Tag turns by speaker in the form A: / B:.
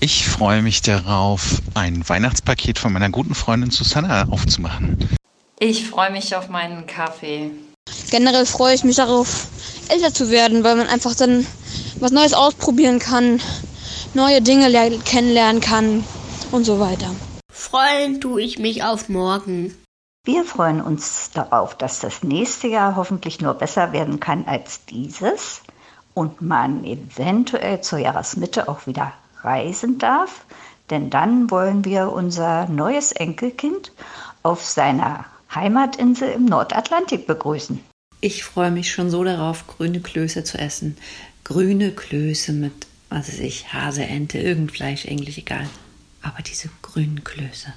A: Ich freue mich darauf, ein Weihnachtspaket von meiner guten Freundin Susanna aufzumachen.
B: Ich freue mich auf meinen Kaffee.
C: Generell freue ich mich darauf, älter zu werden, weil man einfach dann was Neues ausprobieren kann, neue Dinge kennenlernen kann und so weiter.
D: Freuen tue ich mich auf morgen.
E: Wir freuen uns darauf, dass das nächste Jahr hoffentlich nur besser werden kann als dieses und man eventuell zur Jahresmitte auch wieder reisen darf, denn dann wollen wir unser neues Enkelkind auf seiner Heimatinsel im Nordatlantik begrüßen.
F: Ich freue mich schon so darauf, grüne Klöße zu essen. Grüne Klöße mit, was weiß ich, Hase, Ente, irgend Fleisch, Englisch, egal. Aber diese grünen Klöße.